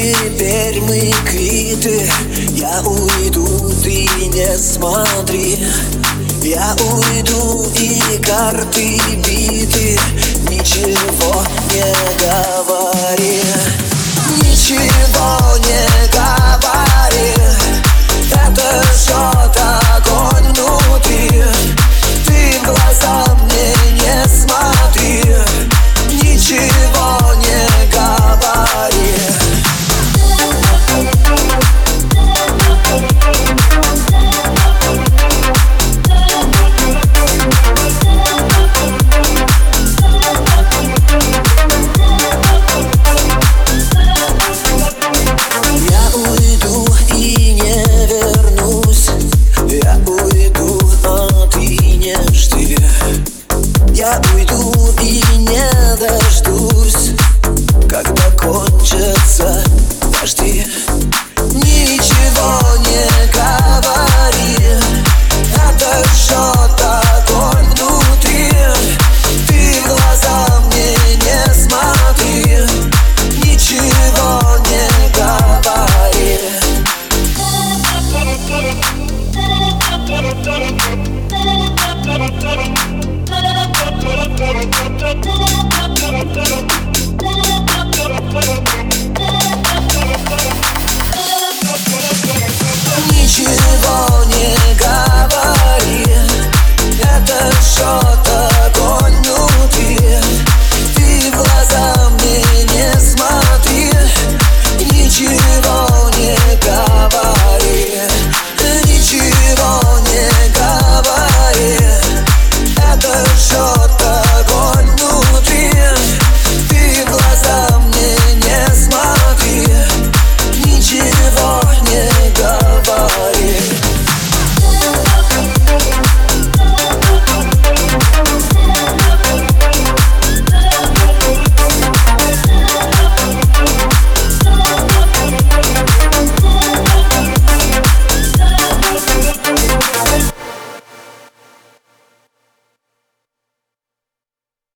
Теперь мы квиты. Я уйду, ты не смотри. Я уйду и карты биты. Ничего не Я уйду и не дождусь Когда кончатся дожди.